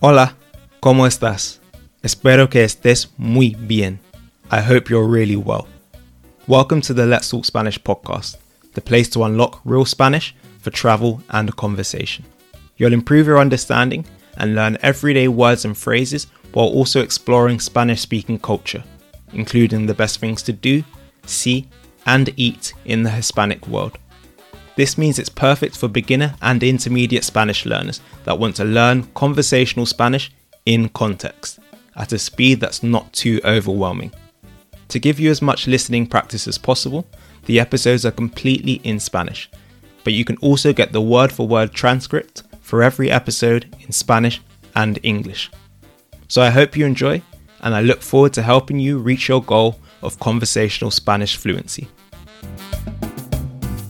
Hola, ¿cómo estás? Espero que estés muy bien. I hope you're really well. Welcome to the Let's Talk Spanish podcast, the place to unlock real Spanish for travel and conversation. You'll improve your understanding and learn everyday words and phrases while also exploring Spanish speaking culture, including the best things to do, see, and eat in the Hispanic world. This means it's perfect for beginner and intermediate Spanish learners that want to learn conversational Spanish in context at a speed that's not too overwhelming. To give you as much listening practice as possible, the episodes are completely in Spanish, but you can also get the word for word transcript for every episode in Spanish and English. So I hope you enjoy, and I look forward to helping you reach your goal of conversational Spanish fluency.